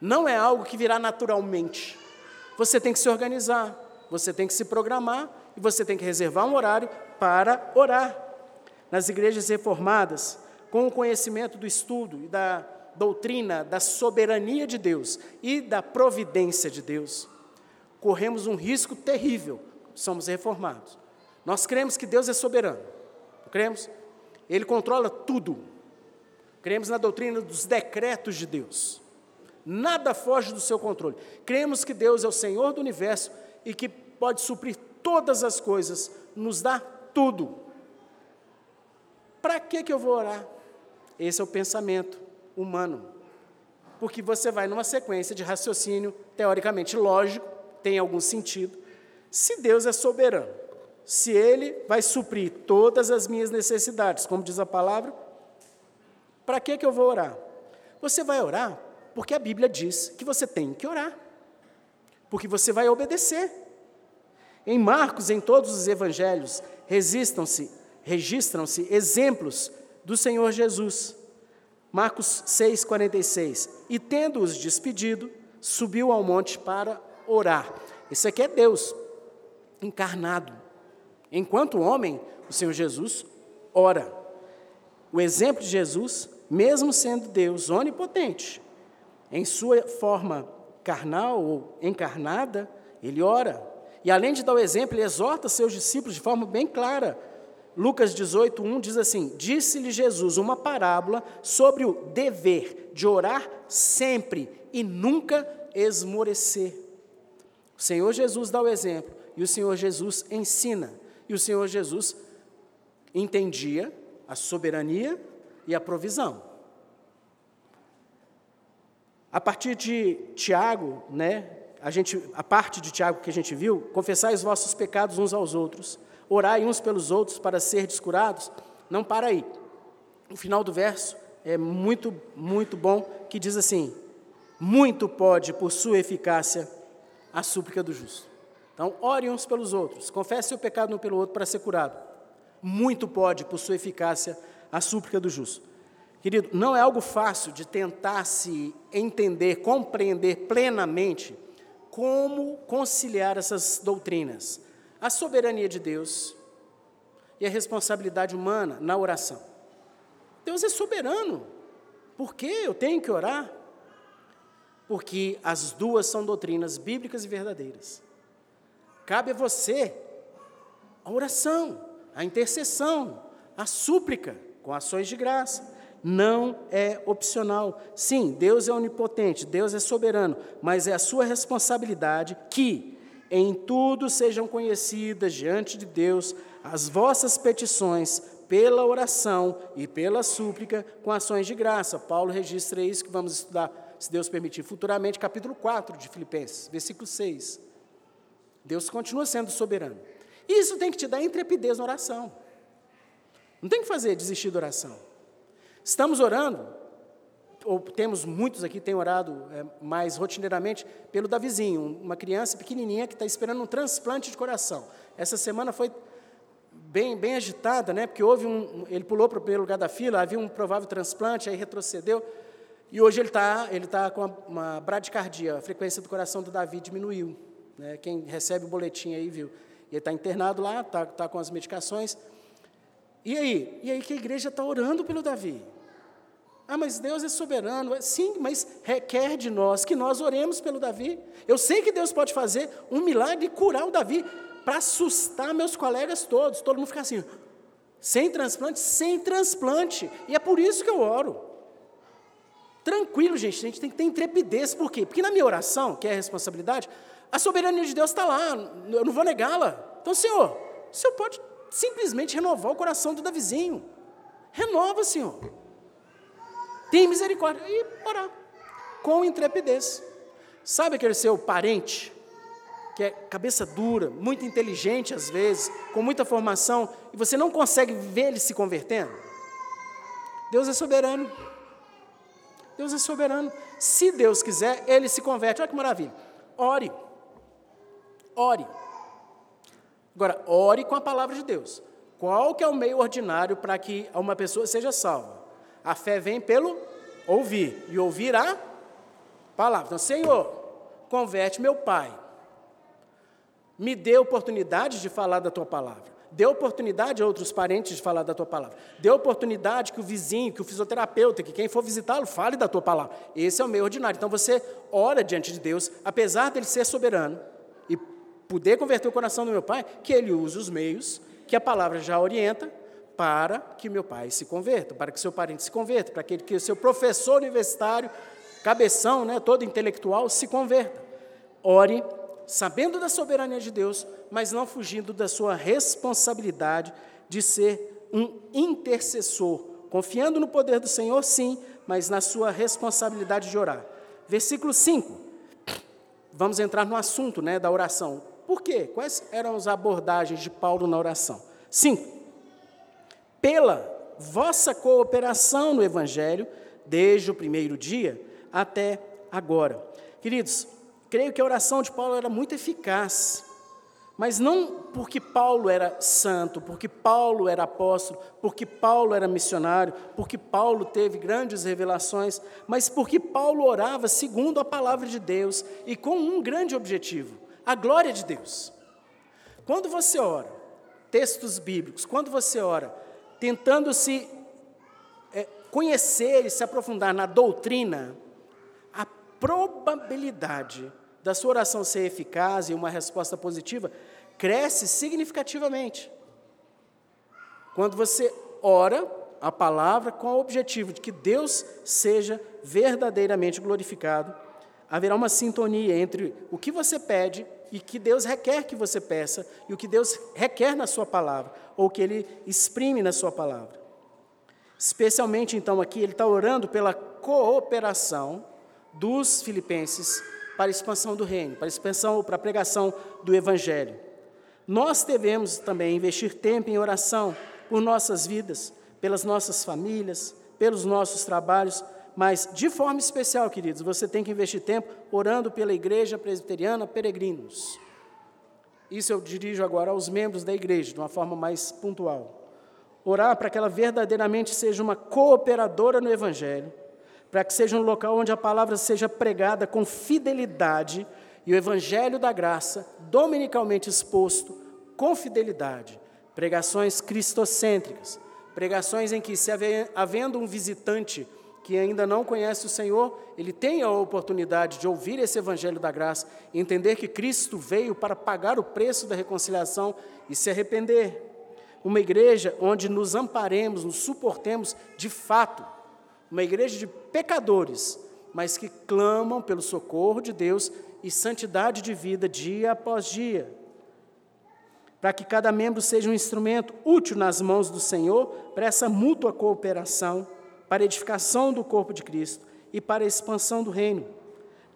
Não é algo que virá naturalmente. Você tem que se organizar, você tem que se programar e você tem que reservar um horário para orar. Nas igrejas reformadas, com o conhecimento do estudo e da doutrina da soberania de Deus e da providência de Deus, corremos um risco terrível, somos reformados. Nós cremos que Deus é soberano, cremos? Ele controla tudo. Cremos na doutrina dos decretos de Deus. Nada foge do seu controle. Cremos que Deus é o Senhor do universo e que pode suprir todas as coisas, nos dá tudo. Para que, que eu vou orar? Esse é o pensamento humano. Porque você vai numa sequência de raciocínio teoricamente lógico, tem algum sentido. Se Deus é soberano, se Ele vai suprir todas as minhas necessidades, como diz a palavra, para que, que eu vou orar? Você vai orar porque a Bíblia diz que você tem que orar, porque você vai obedecer. Em Marcos, em todos os evangelhos, resistam-se, registram-se exemplos do Senhor Jesus. Marcos 6,46. E tendo-os despedido, subiu ao monte para orar. Isso aqui é Deus encarnado. Enquanto homem, o Senhor Jesus ora. O exemplo de Jesus, mesmo sendo Deus onipotente, em sua forma carnal ou encarnada, ele ora. E além de dar o exemplo, ele exorta seus discípulos de forma bem clara Lucas 18, 1 diz assim: Disse-lhe Jesus uma parábola sobre o dever de orar sempre e nunca esmorecer. O Senhor Jesus dá o exemplo e o Senhor Jesus ensina. E o Senhor Jesus entendia a soberania e a provisão. A partir de Tiago, né, a, gente, a parte de Tiago que a gente viu, confessai os vossos pecados uns aos outros orai uns pelos outros para ser descurados, não para aí. O final do verso é muito, muito bom, que diz assim: Muito pode, por sua eficácia, a súplica do justo. Então, ore uns pelos outros, confesse o pecado um pelo outro para ser curado. Muito pode, por sua eficácia, a súplica do justo. Querido, não é algo fácil de tentar se entender, compreender plenamente como conciliar essas doutrinas? A soberania de Deus e a responsabilidade humana na oração. Deus é soberano. Por que eu tenho que orar? Porque as duas são doutrinas bíblicas e verdadeiras. Cabe a você a oração, a intercessão, a súplica com ações de graça. Não é opcional. Sim, Deus é onipotente, Deus é soberano, mas é a sua responsabilidade que em tudo sejam conhecidas diante de Deus as vossas petições pela oração e pela súplica com ações de graça. Paulo registra isso que vamos estudar, se Deus permitir, futuramente, capítulo 4 de Filipenses, versículo 6. Deus continua sendo soberano. Isso tem que te dar intrepidez na oração. Não tem que fazer desistir da oração. Estamos orando, ou temos muitos aqui têm orado é, mais rotineiramente pelo Davizinho, uma criança pequenininha que está esperando um transplante de coração. Essa semana foi bem, bem agitada, né? Porque houve um, ele pulou para o primeiro lugar da fila, havia um provável transplante, aí retrocedeu. E hoje ele está ele tá com uma, uma bradicardia, a frequência do coração do Davi diminuiu. Né? Quem recebe o boletim aí viu. E ele está internado lá, está tá com as medicações. E aí? E aí que a igreja está orando pelo Davi. Ah, mas Deus é soberano. Sim, mas requer de nós que nós oremos pelo Davi. Eu sei que Deus pode fazer um milagre e curar o Davi para assustar meus colegas todos. Todo mundo ficar assim, sem transplante? Sem transplante. E é por isso que eu oro. Tranquilo, gente, a gente tem que ter intrepidez. Por quê? Porque na minha oração, que é a responsabilidade, a soberania de Deus está lá, eu não vou negá-la. Então, Senhor, o Senhor pode simplesmente renovar o coração do Davizinho. Renova, Senhor. Tem misericórdia. E orar. Com intrepidez. Sabe aquele seu parente que é cabeça dura, muito inteligente às vezes, com muita formação, e você não consegue ver ele se convertendo? Deus é soberano. Deus é soberano. Se Deus quiser, ele se converte. Olha que maravilha. Ore. Ore. Agora, ore com a palavra de Deus. Qual que é o meio ordinário para que uma pessoa seja salva? A fé vem pelo ouvir, e ouvir a palavra. Então, Senhor, converte meu pai me dê oportunidade de falar da tua palavra. Dê oportunidade a outros parentes de falar da tua palavra. Dê oportunidade que o vizinho, que o fisioterapeuta, que quem for visitá-lo, fale da tua palavra. Esse é o meio ordinário. Então você ora diante de Deus, apesar dele ser soberano e poder converter o coração do meu pai, que ele use os meios que a palavra já orienta para que meu pai se converta, para que seu parente se converta, para que, o seu professor universitário, cabeção, né, todo intelectual, se converta. Ore sabendo da soberania de Deus, mas não fugindo da sua responsabilidade de ser um intercessor, confiando no poder do Senhor, sim, mas na sua responsabilidade de orar. Versículo 5. Vamos entrar no assunto né, da oração. Por quê? Quais eram as abordagens de Paulo na oração? 5. Pela vossa cooperação no Evangelho, desde o primeiro dia até agora. Queridos, creio que a oração de Paulo era muito eficaz, mas não porque Paulo era santo, porque Paulo era apóstolo, porque Paulo era missionário, porque Paulo teve grandes revelações, mas porque Paulo orava segundo a palavra de Deus e com um grande objetivo: a glória de Deus. Quando você ora, textos bíblicos, quando você ora, tentando se é, conhecer e se aprofundar na doutrina, probabilidade da sua oração ser eficaz e uma resposta positiva cresce significativamente. Quando você ora a palavra com o objetivo de que Deus seja verdadeiramente glorificado, haverá uma sintonia entre o que você pede e que Deus requer que você peça e o que Deus requer na sua palavra, ou que Ele exprime na sua palavra. Especialmente, então, aqui, ele está orando pela cooperação dos filipenses para a expansão do reino, para a expansão, para a pregação do evangelho. Nós devemos também investir tempo em oração por nossas vidas, pelas nossas famílias, pelos nossos trabalhos, mas de forma especial, queridos, você tem que investir tempo orando pela igreja presbiteriana Peregrinos. Isso eu dirijo agora aos membros da igreja, de uma forma mais pontual. Orar para que ela verdadeiramente seja uma cooperadora no evangelho para que seja um local onde a palavra seja pregada com fidelidade e o evangelho da graça, dominicalmente exposto, com fidelidade, pregações cristocêntricas, pregações em que, se havendo um visitante que ainda não conhece o Senhor, ele tem a oportunidade de ouvir esse evangelho da graça, entender que Cristo veio para pagar o preço da reconciliação e se arrepender. Uma igreja onde nos amparemos, nos suportemos de fato. Uma igreja de pecadores, mas que clamam pelo socorro de Deus e santidade de vida dia após dia para que cada membro seja um instrumento útil nas mãos do Senhor para essa mútua cooperação, para edificação do corpo de Cristo e para a expansão do reino.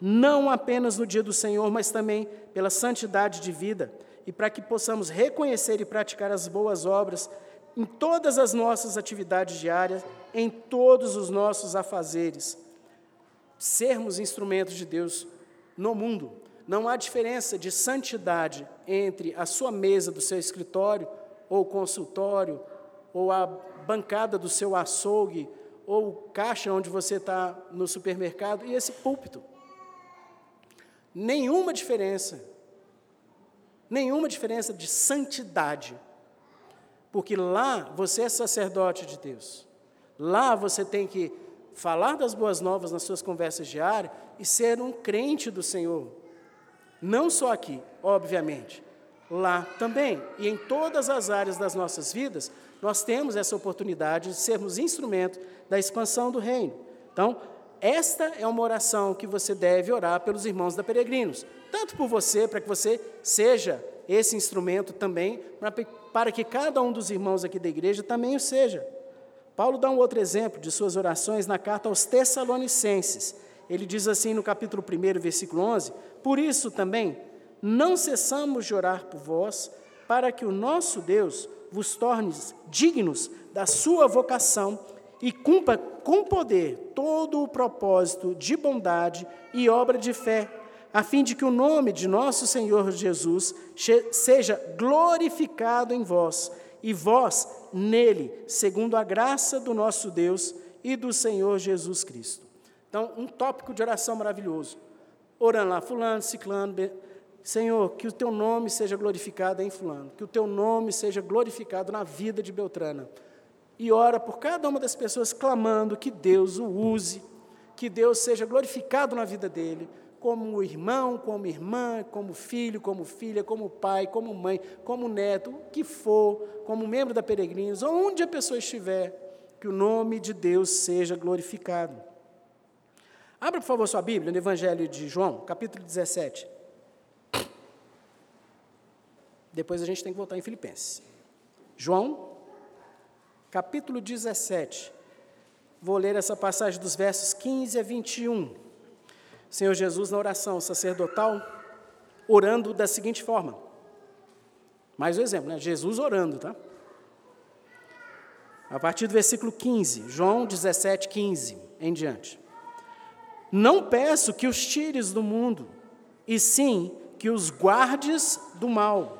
Não apenas no dia do Senhor, mas também pela santidade de vida e para que possamos reconhecer e praticar as boas obras em todas as nossas atividades diárias, em todos os nossos afazeres. Sermos instrumentos de Deus no mundo não há diferença de santidade entre a sua mesa do seu escritório, ou consultório, ou a bancada do seu açougue, ou o caixa onde você está no supermercado, e esse púlpito. Nenhuma diferença. Nenhuma diferença de santidade. Porque lá você é sacerdote de Deus. Lá você tem que falar das boas novas nas suas conversas diárias e ser um crente do Senhor. Não só aqui, obviamente, lá também. E em todas as áreas das nossas vidas, nós temos essa oportunidade de sermos instrumento da expansão do reino. Então, esta é uma oração que você deve orar pelos irmãos da Peregrinos, tanto por você, para que você seja esse instrumento também, para que cada um dos irmãos aqui da igreja também o seja. Paulo dá um outro exemplo de suas orações na carta aos Tessalonicenses. Ele diz assim no capítulo 1, versículo 11: por isso também, não cessamos de orar por vós, para que o nosso Deus vos torne dignos da sua vocação e cumpra com poder todo o propósito de bondade e obra de fé, a fim de que o nome de nosso Senhor Jesus seja glorificado em vós e vós nele, segundo a graça do nosso Deus e do Senhor Jesus Cristo. Então, um tópico de oração maravilhoso orando lá, fulano, ciclano, Senhor, que o teu nome seja glorificado em fulano, que o teu nome seja glorificado na vida de Beltrana. E ora por cada uma das pessoas clamando que Deus o use, que Deus seja glorificado na vida dele, como irmão, como irmã, como filho, como filha, como pai, como mãe, como neto, o que for, como membro da Peregrinos, onde a pessoa estiver, que o nome de Deus seja glorificado. Abra, por favor, sua Bíblia no Evangelho de João, capítulo 17. Depois a gente tem que voltar em Filipenses. João, capítulo 17. Vou ler essa passagem dos versos 15 a 21. Senhor Jesus, na oração sacerdotal, orando da seguinte forma. Mais um exemplo, né? Jesus orando, tá? A partir do versículo 15, João 17, 15 em diante. Não peço que os tires do mundo, e sim que os guardes do mal.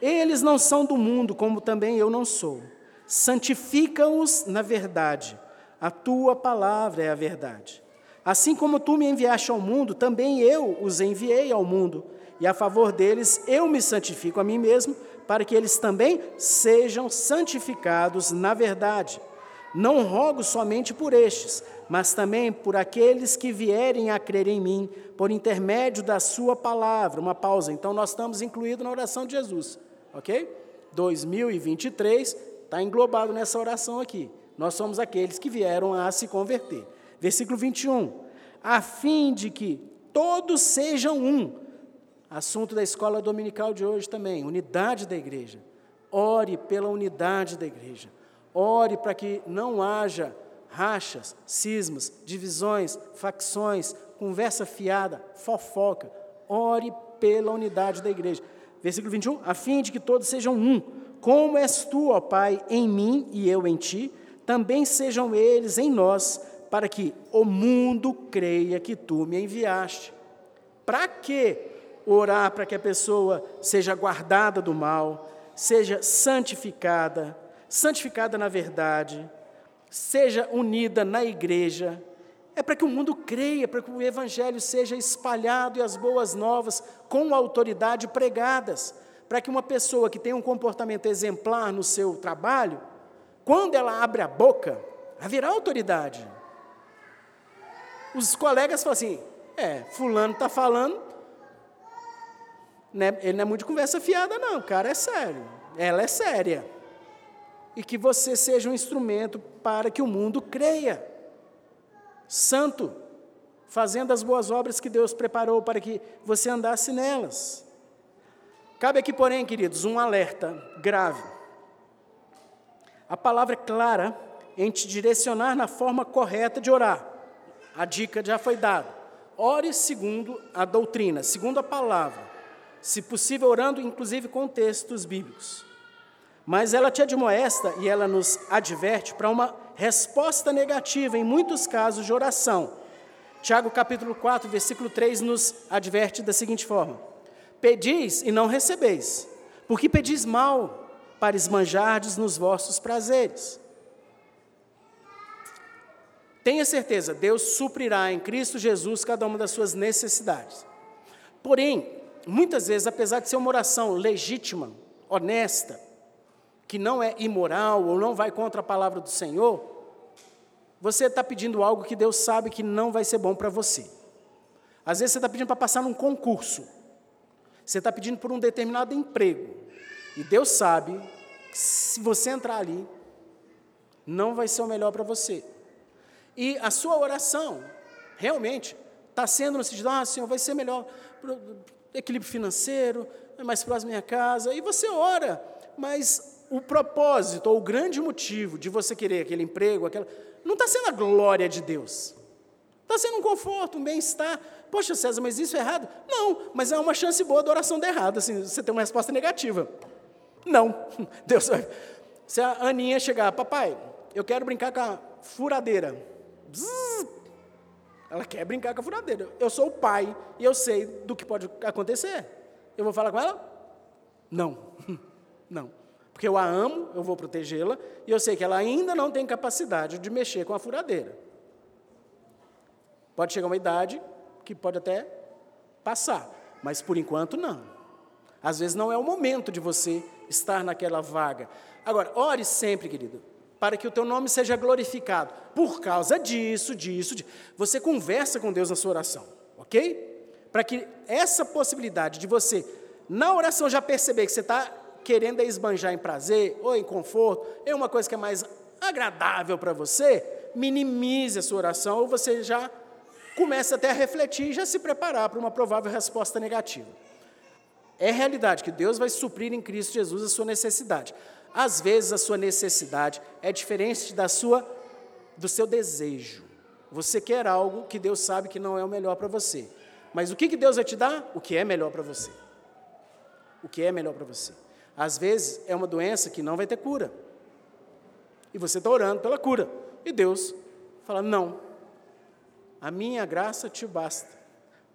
Eles não são do mundo, como também eu não sou. Santifica-os na verdade. A tua palavra é a verdade. Assim como tu me enviaste ao mundo, também eu os enviei ao mundo. E a favor deles eu me santifico a mim mesmo, para que eles também sejam santificados na verdade. Não rogo somente por estes, mas também por aqueles que vierem a crer em mim, por intermédio da Sua palavra. Uma pausa. Então, nós estamos incluídos na oração de Jesus, ok? 2023 está englobado nessa oração aqui. Nós somos aqueles que vieram a se converter. Versículo 21. A fim de que todos sejam um. Assunto da escola dominical de hoje também, unidade da igreja. Ore pela unidade da igreja. Ore para que não haja rachas, cismas, divisões, facções, conversa fiada, fofoca. Ore pela unidade da igreja. Versículo 21, a fim de que todos sejam um, como és tu, ó Pai, em mim e eu em ti, também sejam eles em nós, para que o mundo creia que tu me enviaste. Para que orar para que a pessoa seja guardada do mal, seja santificada, santificada na verdade, seja unida na igreja. É para que o mundo creia, para que o evangelho seja espalhado e as boas novas com autoridade pregadas, para que uma pessoa que tem um comportamento exemplar no seu trabalho, quando ela abre a boca, haverá autoridade. Os colegas falam assim: é, fulano está falando, né, ele não é muito de conversa fiada, não, o cara é sério, ela é séria. E que você seja um instrumento para que o mundo creia santo, fazendo as boas obras que Deus preparou para que você andasse nelas. Cabe aqui, porém, queridos, um alerta grave. A palavra é clara em te direcionar na forma correta de orar. A dica já foi dada. Ore segundo a doutrina, segundo a palavra. Se possível, orando inclusive com textos bíblicos. Mas ela te admoesta e ela nos adverte para uma resposta negativa em muitos casos de oração. Tiago capítulo 4, versículo 3 nos adverte da seguinte forma: Pedis e não recebeis, porque pedis mal para esmanjardes nos vossos prazeres. Tenha certeza, Deus suprirá em Cristo Jesus cada uma das suas necessidades. Porém, muitas vezes, apesar de ser uma oração legítima, honesta, que não é imoral ou não vai contra a palavra do Senhor, você está pedindo algo que Deus sabe que não vai ser bom para você. Às vezes você está pedindo para passar num concurso, você está pedindo por um determinado emprego, e Deus sabe que se você entrar ali, não vai ser o melhor para você. E a sua oração, realmente, está sendo no sentido, ah, Senhor, vai ser melhor para equilíbrio financeiro, é mais próximo da minha casa, e você ora, mas o propósito ou o grande motivo de você querer aquele emprego, aquela, não está sendo a glória de Deus. Está sendo um conforto, um bem-estar. Poxa, César, mas isso é errado? Não, mas é uma chance boa da oração dar errado, assim, você tem uma resposta negativa. Não. *laughs* Deus vai. Se a Aninha chegar, papai, eu quero brincar com a furadeira. Ela quer brincar com a furadeira. Eu sou o pai e eu sei do que pode acontecer. Eu vou falar com ela? Não. *laughs* Não. Porque eu a amo, eu vou protegê-la, e eu sei que ela ainda não tem capacidade de mexer com a furadeira. Pode chegar uma idade que pode até passar, mas por enquanto não. Às vezes não é o momento de você estar naquela vaga. Agora, ore sempre, querido, para que o teu nome seja glorificado. Por causa disso, disso, disso. Você conversa com Deus na sua oração, ok? Para que essa possibilidade de você, na oração, já perceber que você está querendo esbanjar em prazer ou em conforto, é uma coisa que é mais agradável para você, minimize a sua oração ou você já começa até a refletir e já se preparar para uma provável resposta negativa. É realidade que Deus vai suprir em Cristo Jesus a sua necessidade. Às vezes a sua necessidade é diferente da sua do seu desejo. Você quer algo que Deus sabe que não é o melhor para você. Mas o que, que Deus vai te dar? O que é melhor para você. O que é melhor para você. Às vezes é uma doença que não vai ter cura. E você está orando pela cura. E Deus fala: não, a minha graça te basta,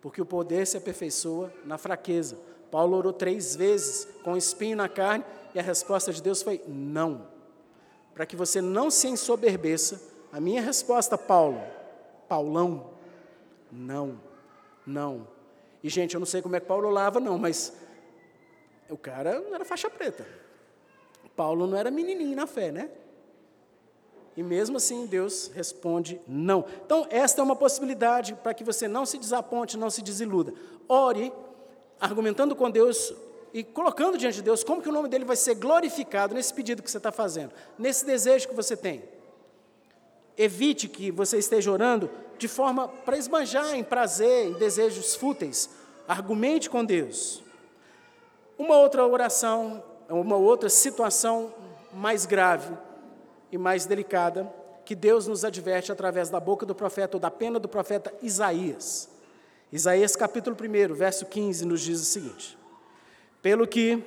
porque o poder se aperfeiçoa na fraqueza. Paulo orou três vezes com espinho na carne e a resposta de Deus foi não. Para que você não se ensoberbeça, a minha resposta, Paulo, Paulão, não, não. E gente, eu não sei como é que Paulo lava, não, mas o cara não era faixa preta. Paulo não era menininho na fé, né? E mesmo assim Deus responde não. Então, esta é uma possibilidade para que você não se desaponte, não se desiluda. Ore, argumentando com Deus e colocando diante de Deus como que o nome dele vai ser glorificado nesse pedido que você está fazendo, nesse desejo que você tem. Evite que você esteja orando de forma para esbanjar em prazer, em desejos fúteis. Argumente com Deus. Uma outra oração, uma outra situação mais grave e mais delicada, que Deus nos adverte através da boca do profeta, ou da pena do profeta Isaías. Isaías capítulo 1, verso 15, nos diz o seguinte: Pelo que,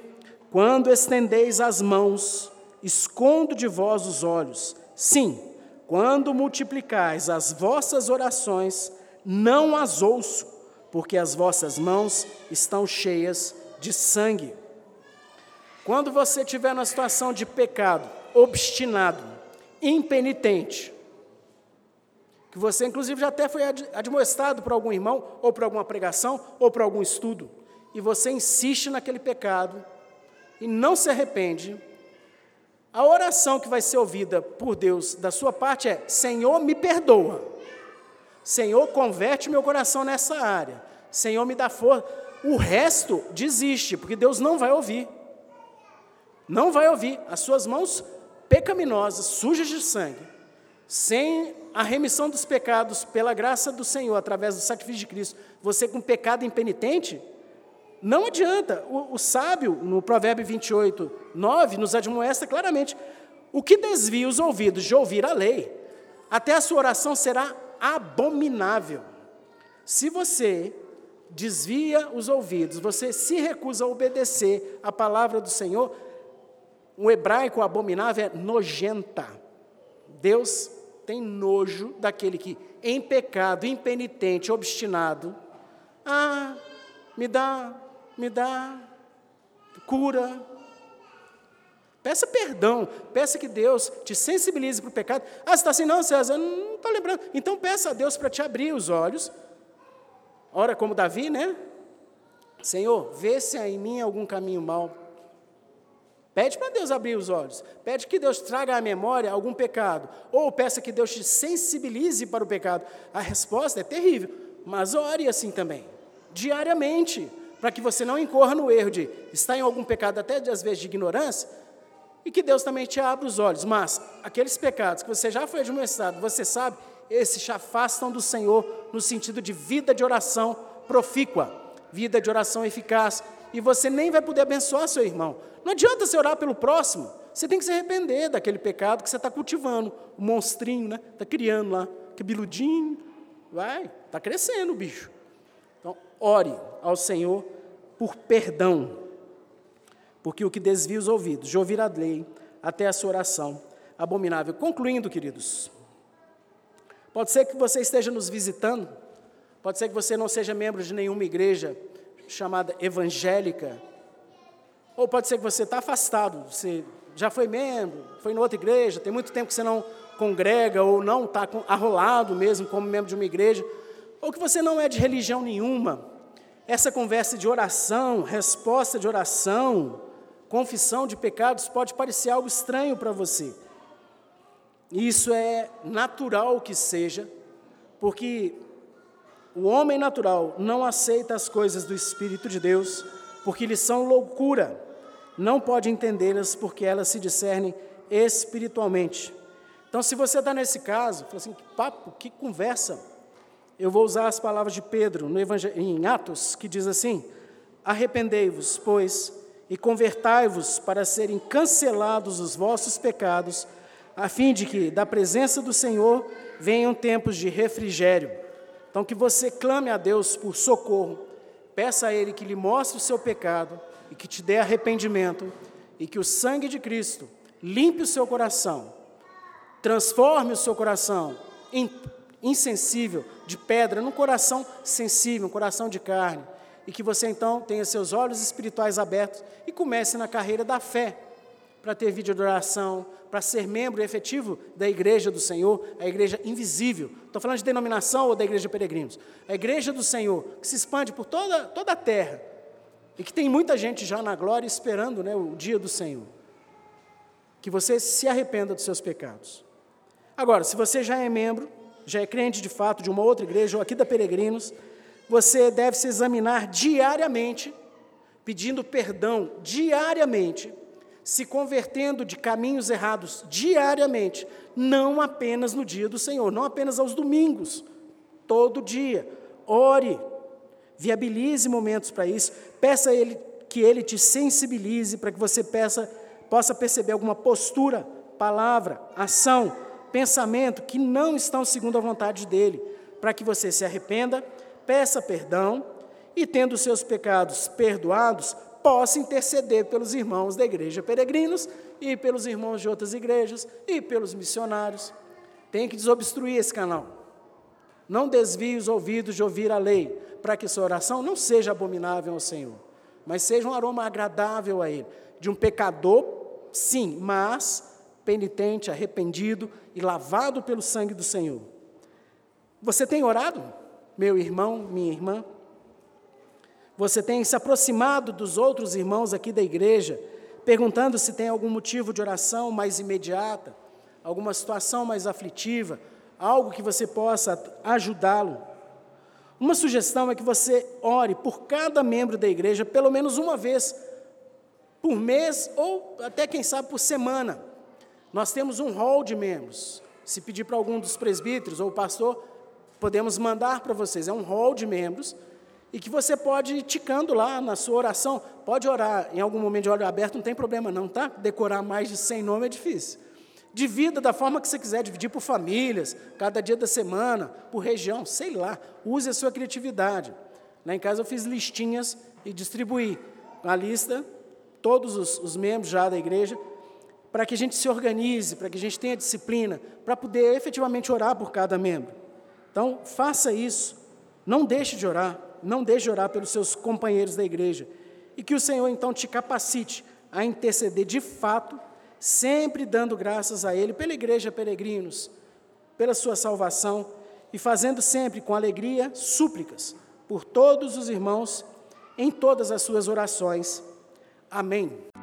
quando estendeis as mãos, escondo de vós os olhos. Sim, quando multiplicais as vossas orações, não as ouço, porque as vossas mãos estão cheias de sangue. Quando você estiver na situação de pecado, obstinado, impenitente, que você inclusive já até foi admoestado por algum irmão, ou por alguma pregação, ou por algum estudo, e você insiste naquele pecado e não se arrepende, a oração que vai ser ouvida por Deus da sua parte é: Senhor, me perdoa. Senhor, converte meu coração nessa área. Senhor, me dá força. O resto desiste, porque Deus não vai ouvir. Não vai ouvir. As suas mãos pecaminosas, sujas de sangue, sem a remissão dos pecados pela graça do Senhor, através do sacrifício de Cristo, você com pecado impenitente, não adianta. O, o sábio, no Provérbio 28, 9, nos admoesta claramente: o que desvia os ouvidos de ouvir a lei, até a sua oração será abominável. Se você desvia os ouvidos, você se recusa a obedecer a palavra do Senhor, o hebraico abominável é nojenta. Deus tem nojo daquele que, em pecado, impenitente, obstinado, ah, me dá me dá cura. Peça perdão, peça que Deus te sensibilize para o pecado. Ah, você está assim, não, César, não estou lembrando. Então peça a Deus para te abrir os olhos. Ora, como Davi, né? Senhor, vê se há em mim algum caminho mau. Pede para Deus abrir os olhos. Pede que Deus traga à memória algum pecado. Ou peça que Deus te sensibilize para o pecado. A resposta é terrível, mas ore assim também, diariamente para que você não incorra no erro de estar em algum pecado, até às vezes de ignorância, e que Deus também te abra os olhos. Mas aqueles pecados que você já foi admoestado, você sabe, esses te afastam do Senhor no sentido de vida de oração profícua, vida de oração eficaz, e você nem vai poder abençoar seu irmão. Não adianta você orar pelo próximo, você tem que se arrepender daquele pecado que você está cultivando, o monstrinho, né? Está criando lá, cabeludinho, vai, está crescendo o bicho. Então, ore ao Senhor por perdão, porque o que desvia os ouvidos de ouvir a lei até a sua oração abominável. Concluindo, queridos, pode ser que você esteja nos visitando, pode ser que você não seja membro de nenhuma igreja chamada evangélica, ou pode ser que você está afastado, você já foi membro, foi em outra igreja, tem muito tempo que você não congrega ou não está arrolado mesmo como membro de uma igreja, ou que você não é de religião nenhuma, essa conversa de oração, resposta de oração, confissão de pecados pode parecer algo estranho para você. Isso é natural que seja, porque o homem natural não aceita as coisas do Espírito de Deus, porque lhes são loucura, não pode entendê-las porque elas se discernem espiritualmente. Então, se você está nesse caso, fala assim, que papo, que conversa, eu vou usar as palavras de Pedro no em Atos, que diz assim: Arrependei-vos, pois, e convertai-vos para serem cancelados os vossos pecados, a fim de que, da presença do Senhor, venham tempos de refrigério. Então, que você clame a Deus por socorro, peça a Ele que lhe mostre o seu pecado e que te dê arrependimento, e que o sangue de Cristo limpe o seu coração, transforme o seu coração insensível, de pedra, num coração sensível, um coração de carne. E que você então tenha seus olhos espirituais abertos e comece na carreira da fé, para ter vídeo de oração, para ser membro efetivo da igreja do Senhor, a igreja invisível. Estou falando de denominação ou da igreja peregrinos. A igreja do Senhor, que se expande por toda, toda a terra e que tem muita gente já na glória esperando né, o dia do Senhor. Que você se arrependa dos seus pecados. Agora, se você já é membro, já é crente de fato de uma outra igreja ou aqui da Peregrinos, você deve se examinar diariamente, pedindo perdão diariamente, se convertendo de caminhos errados diariamente, não apenas no dia do Senhor, não apenas aos domingos, todo dia. Ore, viabilize momentos para isso, peça a Ele que Ele te sensibilize para que você peça, possa perceber alguma postura, palavra, ação pensamento que não estão segundo a vontade dele, para que você se arrependa, peça perdão e, tendo seus pecados perdoados, possa interceder pelos irmãos da igreja peregrinos e pelos irmãos de outras igrejas e pelos missionários. Tem que desobstruir esse canal. Não desvie os ouvidos de ouvir a lei, para que sua oração não seja abominável ao Senhor, mas seja um aroma agradável a Ele. De um pecador, sim, mas penitente, arrependido e lavado pelo sangue do Senhor. Você tem orado, meu irmão, minha irmã? Você tem se aproximado dos outros irmãos aqui da igreja, perguntando se tem algum motivo de oração mais imediata, alguma situação mais aflitiva, algo que você possa ajudá-lo? Uma sugestão é que você ore por cada membro da igreja pelo menos uma vez por mês ou até quem sabe por semana. Nós temos um hall de membros. Se pedir para algum dos presbíteros ou pastor, podemos mandar para vocês. É um hall de membros e que você pode ir ticando lá na sua oração. Pode orar em algum momento de olho aberto, não tem problema não, tá? Decorar mais de 100 nomes é difícil. Divida da forma que você quiser, dividir por famílias, cada dia da semana, por região, sei lá. Use a sua criatividade. Lá em casa eu fiz listinhas e distribuí a lista, todos os, os membros já da igreja, para que a gente se organize, para que a gente tenha disciplina, para poder efetivamente orar por cada membro. Então, faça isso. Não deixe de orar, não deixe de orar pelos seus companheiros da igreja. E que o Senhor então te capacite a interceder de fato sempre dando graças a Ele pela igreja peregrinos, pela sua salvação e fazendo sempre com alegria súplicas por todos os irmãos em todas as suas orações. Amém.